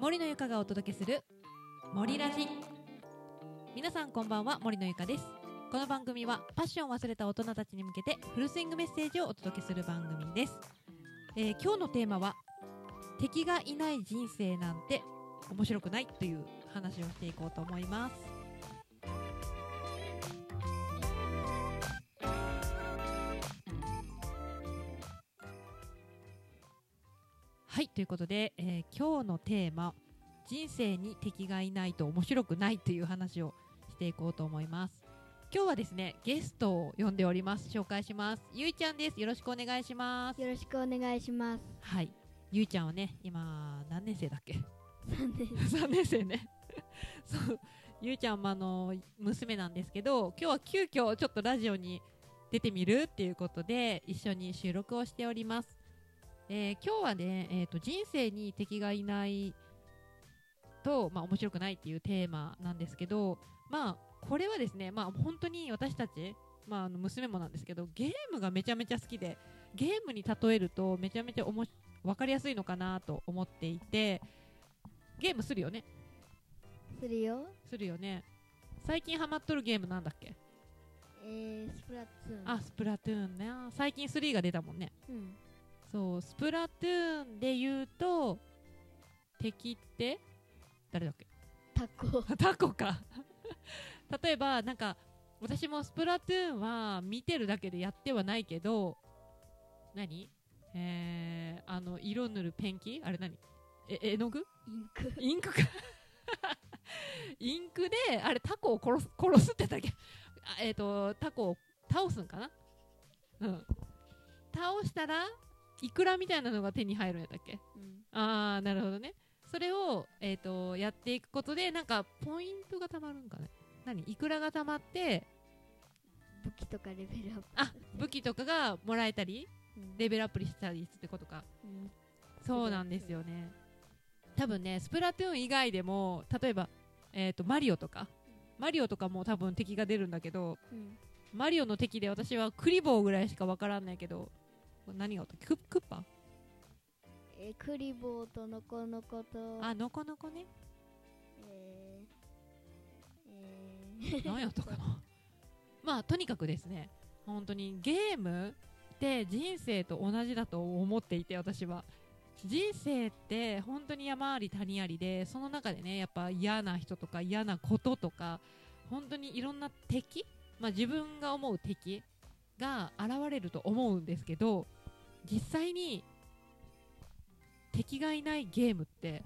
森のゆかがお届けする森ラジ。皆さんこんばんは森のゆかです。この番組はパッションを忘れた大人たちに向けてフルスイングメッセージをお届けする番組です、えー今日のテーマは敵がいない人生なんて面白くないという話をしていこうと思います。いということで、えー今日のテーマ人生に敵がいないと面白くないという話をしていこうと思います。今日はですねゲストを呼んでおります。紹介します。ゆいちゃんです。よろしくお願いします。よろしくお願いします。はい。ゆいちゃんはね今何年生だっけ？なんで3年生ね。そう。ゆいちゃんもあの娘なんですけど今日は急遽ちょっとラジオに出てみるっていうことで一緒に収録をしております、えー今日はね、えー、と人生に敵がいないと、まあ、面白くないっていうテーマなんですけどまあこれはですねまあ本当に私たちまあ、あの娘もなんですけどゲームがめちゃめちゃ好きでゲームに例えるとめちゃめちゃおもし分かりやすいのかなと思っていてゲームするよね？するよ。するよね最近ハマっとるゲームなんだっけ？えー、スプラトゥーン。あスプラトゥーンね最近3が出たもんねうん。そうスプラトゥーンで言うと敵って誰だっけ？タコ。タコか。例えばなんか私もスプラトゥーンは見てるだけでやってはないけど何？えー、あの色塗るペンキ？あれ何？え絵の具？インク。インクか。インクであれタコを殺す殺すって言ったっけ。あえっ、とタコを倒すんかな？うん。倒したらイクラみたいなのが手に入るんやったっけ？うん。ああなるほどねそれを、えー、とやっていくことでなんかポイントがたまるんかね何？イクラがたまって武器とかレベルアップ。あ武器とかがもらえたりうん。レベルアップしたりってことかうん。そうなんですよね多分ねスプラトゥーン以外でも例えば、えー、とマリオとかマリオとかも多分敵が出るんだけどうん。マリオの敵で私はクリボーぐらいしかわからんないけど何がおった？ククッパ？えー、クリボーとノコノコと。あノコノコね。えー、えー、何やったかな？まあとにかくですね。本当にゲームって人生と同じだと思っていて私は。人生って本当に山あり谷ありでその中でねやっぱ嫌な人とか嫌なこととか本当にいろんな敵、まあ、自分が思う敵が現れると思うんですけど実際に敵がいないゲームって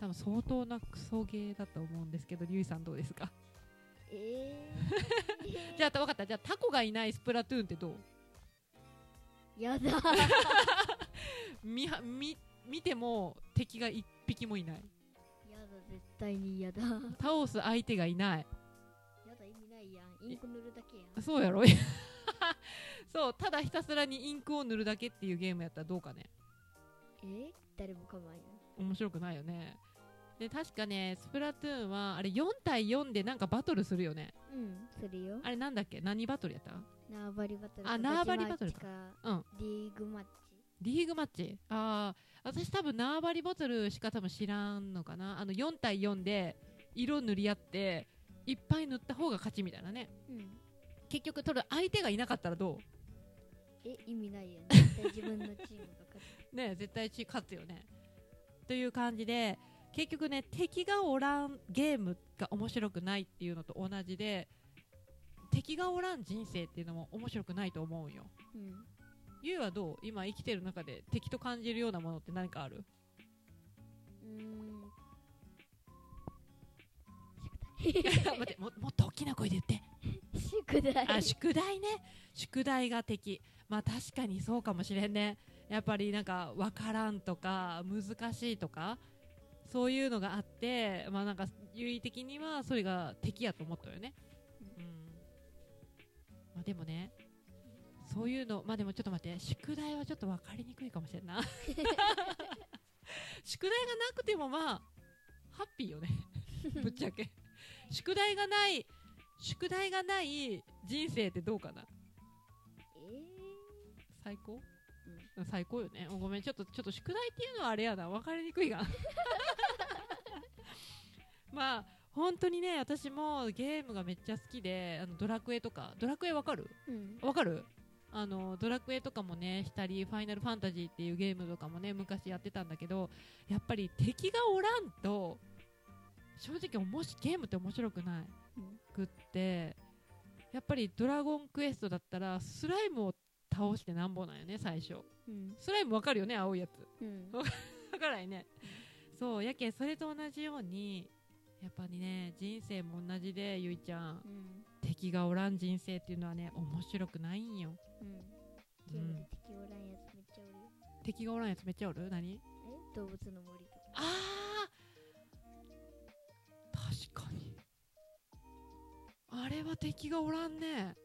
多分相当なクソゲーだと思うんですけどリュウイさんどうですか？えー、じゃあ分かったじゃあタコがいないスプラトゥーンってどう？やだ。見は見見ても敵が一匹もいないやだ、絶対にやだ。倒す相手がいないやだ、意味ないやん。インク塗るだけやん。そうやろ？そうただひたすらにインクを塗るだけっていうゲームやったらどうかねえ？ー、誰も構わんよ。面白くないよねで確かねスプラトゥーンはあれ4対4でなんかバトルするよねうん、するよ。あれなんだっけ？何バトルやった？縄張りバトル。あ縄張りバトルかか。うんリーグマッチ。リーグマッチ？ああ私多分縄張りバトルしか多分知らんのかなあの4対4で色塗り合っていっぱい塗った方が勝ちみたいなねうん。結局取る相手がいなかったらどえ、意味ないやん。絶対自分のチームが勝つ。う ね絶対ち勝つよねという感じで結局ね敵がおらんゲームが面白くないっていうのと同じで敵がおらん人生っていうのも面白くないと思うんようん。ゆうはどう？今生きてる中で敵と感じるようなものって何かある？うーん。待っても もっと大きな声で言って宿題。あ宿題ね。宿題が敵。まあ確かにそうかもしれんね。やっぱりなんか分からんとか難しいとかそういうのがあってまあなんか優位的にはそれが敵やと思ったよね。うん。まあでもねそういうのまあでもちょっと待って。宿題はちょっと分かりにくいかもしれんな。宿題がなくてもまあハッピーよね。ぶっちゃけ。宿題がない宿題がない人生ってどうかな？え最高？ーうん。最高よね。ごめん。ちょっとちょっと宿題っていうのはあれやな。分かりにくいが。まあ本当にね私もゲームがめっちゃ好きであのドラクエとか。ドラクエわかる？うん。わかる？あのドラクエとかもねしたりファイナルファンタジーっていうゲームとかもね昔やってたんだけどやっぱり敵がおらんと正直おもしゲームって面白くない。うんくってやっぱりドラゴンクエストだったらスライムを倒してなんぼなんよね最初。うん。スライムわかるよね青いやつ。うん。わからないね。そうやけんそれと同じようにやっぱりね人生も同じでゆいちゃん。うん。敵がおらん人生っていうのはね面白くないんよ、うん。敵おらんやつめっちゃおるよ。敵がおらんやつめっちゃおる？何？え？動物の森とか。あーあれは敵がおらんね。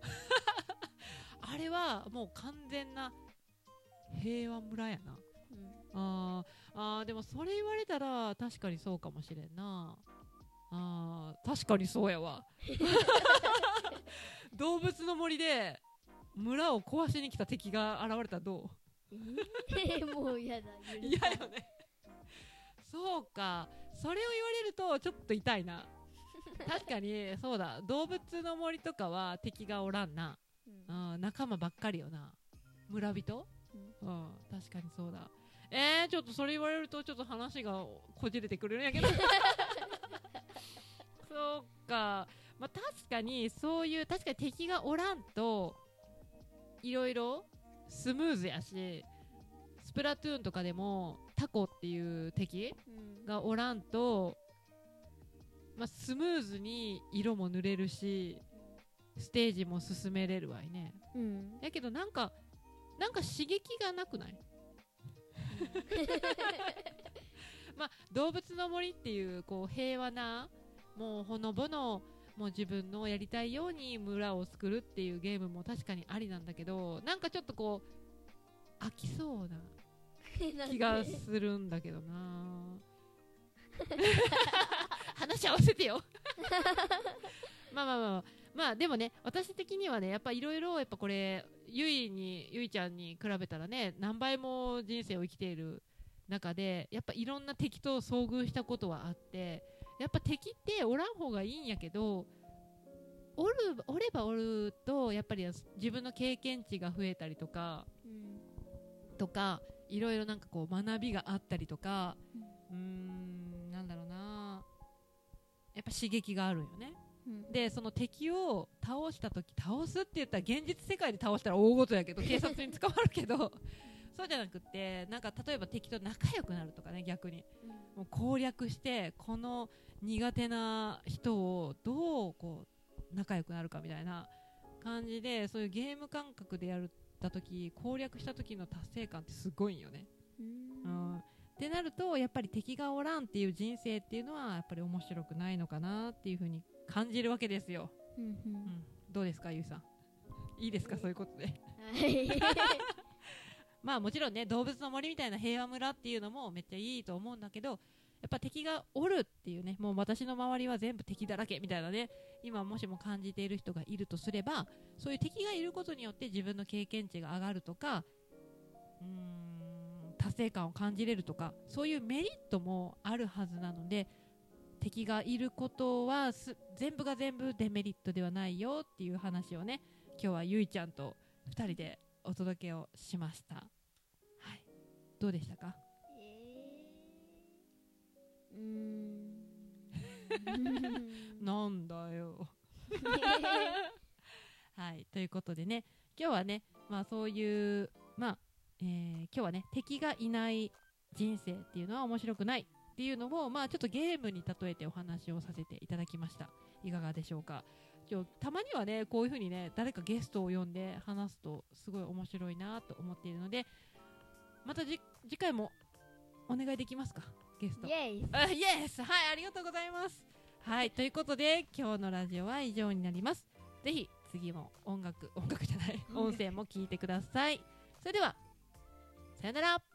あれはもう完全な平和村やな。うん。あーあーでもそれ言われたら確かにそうかもしれんな。あー確かにそうやわ。動物の森で村を壊しに来た敵が現れたらどう？えーもうやだ許嫌よね。そうか。それを言われるとちょっと痛いな 確かにそうだ。動物の森とかは敵がおらんな、うん。うん、仲間ばっかりよな。村人？うん。うん確かにそうだ。えー、ちょっとそれ言われるとちょっと話がこじれてくるんやけど。そうか。まあ確かにそういう確かに敵がおらんといろいろスムーズやしスプラトゥーンとかでもタコっていう敵うん。がおらんと、まあ、スムーズに色も塗れるしステージも進めれるわいね。うん。やけどなんかなんか刺激がなくない？まあ動物の森っていうこう平和なもうほのぼのもう自分のやりたいように村を作るっていうゲームも確かにありなんだけどなんかちょっとこう飽きそうな 気がするんだけどな 話合わせてよ。まあまあまあまあ。まあでもね私的にはねやっぱいろいろやっぱこれゆいにゆいちゃんに比べたらね何倍も人生を生きている中でやっぱいろんな敵と遭遇したことはあってやっぱ敵っておらん方がいいんやけどおるおればおるとやっぱり自分の経験値が増えたりとかうん。とかいろいろなんかこう学びがあったりとかうーん。うなやっぱ刺激があるんよね。うん。でその敵を倒した時倒すって言ったら現実世界で倒したら大事やけど警察に 捕まるけどそうじゃなくってなんか例えば敵と仲良くなるとかね逆に。うん。もう攻略してこの苦手な人をどうこう仲良くなるかみたいな感じでそういうゲーム感覚でやった時攻略した時の達成感ってすごいんよね。うん。うん、ってなるとやっぱり敵がおらんっていう人生っていうのはやっぱり面白くないのかなっていうふうに感じるわけですよ。うんどうですかゆうさん？いいですかそういうことで。はい まあもちろんね動物の森みたいな平和村っていうのもめっちゃいいと思うんだけどやっぱ敵がおるっていうねもう私の周りは全部敵だらけみたいなね今もしも感じている人がいるとすればそういう敵がいることによって自分の経験値が上がるとかうーん達成感を感じれるとかそういうメリットもあるはずなので敵がいることはす全部が全部デメリットではないよっていう話をね今日はゆいちゃんと2人でお届けをしました。はい、どうでしたか？えー。うーん。なんだよ。はい、ということでね、今日はね、まあそういう、まあ、えー今日はね、敵がいない人生っていうのは面白くないっていうのを、まあちょっとゲームに例えてお話をさせていただきました。いかがでしょうか？今日たまにはね、こういうふうにね、誰かゲストを呼んで話すとすごい面白いなと思っているので、またじ次回もお願いできますか、ゲストイ。エイあイエスはいありがとうございますはいということで今日のラジオは以上になりますぜひ次も音楽音楽じゃない 音声も聞いてくださいそれではさよなら